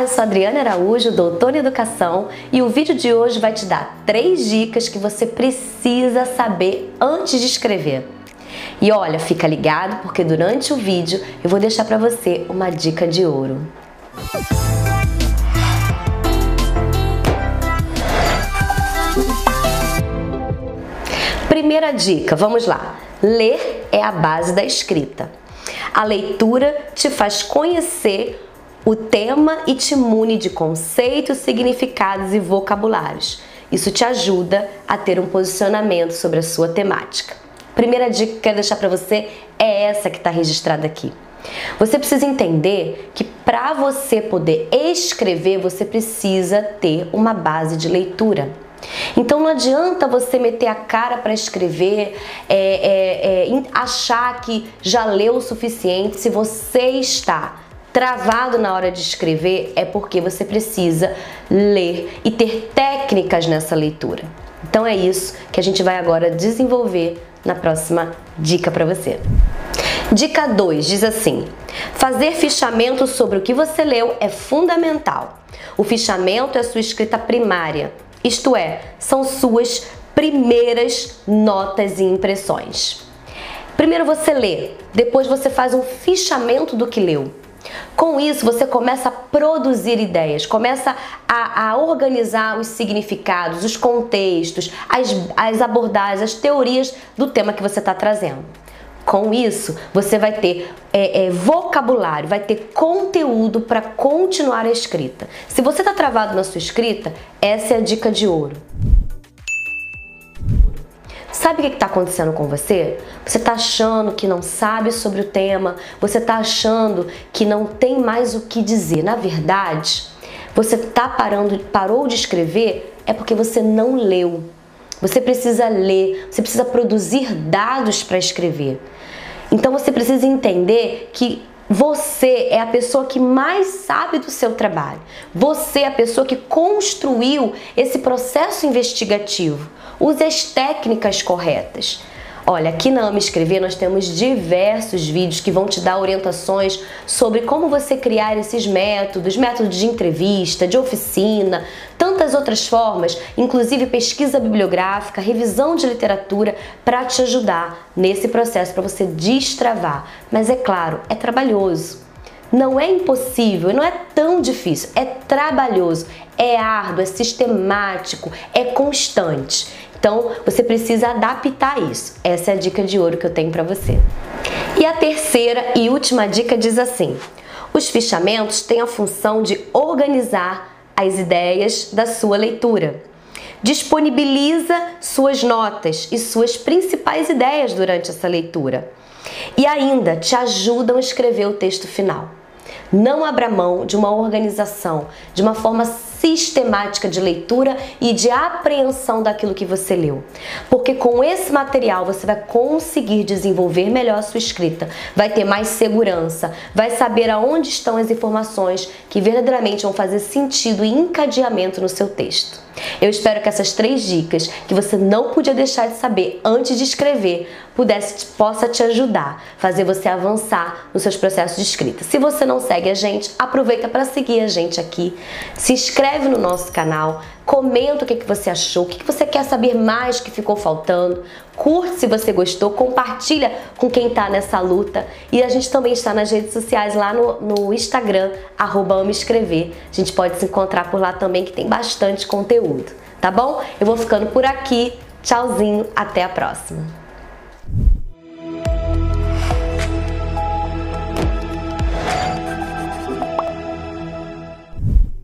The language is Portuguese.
Eu sou Adriana Araújo, doutora em educação, e o vídeo de hoje vai te dar três dicas que você precisa saber antes de escrever. E olha, fica ligado porque durante o vídeo eu vou deixar para você uma dica de ouro. Primeira dica, vamos lá. Ler é a base da escrita. A leitura te faz conhecer o tema e te mune de conceitos, significados e vocabulários. Isso te ajuda a ter um posicionamento sobre a sua temática. Primeira dica que quero deixar para você é essa que está registrada aqui. Você precisa entender que para você poder escrever, você precisa ter uma base de leitura. Então não adianta você meter a cara para escrever, é, é, é, achar que já leu o suficiente se você está travado na hora de escrever é porque você precisa ler e ter técnicas nessa leitura. Então é isso que a gente vai agora desenvolver na próxima dica para você. Dica 2 diz assim: fazer fichamento sobre o que você leu é fundamental. O fichamento é sua escrita primária, isto é, são suas primeiras notas e impressões. Primeiro você lê, depois você faz um fichamento do que leu. Com isso, você começa a produzir ideias, começa a, a organizar os significados, os contextos, as, as abordagens, as teorias do tema que você está trazendo. Com isso, você vai ter é, é, vocabulário, vai ter conteúdo para continuar a escrita. Se você está travado na sua escrita, essa é a dica de ouro. Sabe o que está acontecendo com você? Você está achando que não sabe sobre o tema, você está achando que não tem mais o que dizer. Na verdade, você tá parando, parou de escrever é porque você não leu. Você precisa ler, você precisa produzir dados para escrever. Então você precisa entender que você é a pessoa que mais sabe do seu trabalho. Você é a pessoa que construiu esse processo investigativo. Use as técnicas corretas. Olha, aqui na Ama Escrever nós temos diversos vídeos que vão te dar orientações sobre como você criar esses métodos, métodos de entrevista, de oficina, tantas outras formas, inclusive pesquisa bibliográfica, revisão de literatura para te ajudar nesse processo para você destravar. Mas é claro, é trabalhoso. Não é impossível, não é tão difícil, é trabalhoso, é árduo, é sistemático, é constante. Então, você precisa adaptar isso. Essa é a dica de ouro que eu tenho para você. E a terceira e última dica diz assim: os fichamentos têm a função de organizar as ideias da sua leitura. Disponibiliza suas notas e suas principais ideias durante essa leitura. E ainda te ajudam a escrever o texto final. Não abra mão de uma organização, de uma forma sistemática de leitura e de apreensão daquilo que você leu. Porque com esse material você vai conseguir desenvolver melhor a sua escrita, vai ter mais segurança, vai saber aonde estão as informações que verdadeiramente vão fazer sentido e encadeamento no seu texto. Eu espero que essas três dicas que você não podia deixar de saber antes de escrever pudesse, possa te ajudar, fazer você avançar nos seus processos de escrita. Se você não segue a gente, aproveita para seguir a gente aqui, se inscreve no nosso canal, comenta o que, que você achou, o que, que você quer saber mais que ficou faltando, curte se você gostou, compartilha com quem está nessa luta e a gente também está nas redes sociais lá no, no Instagram, arroba escrever. A gente pode se encontrar por lá também que tem bastante conteúdo, tá bom? Eu vou ficando por aqui, tchauzinho, até a próxima!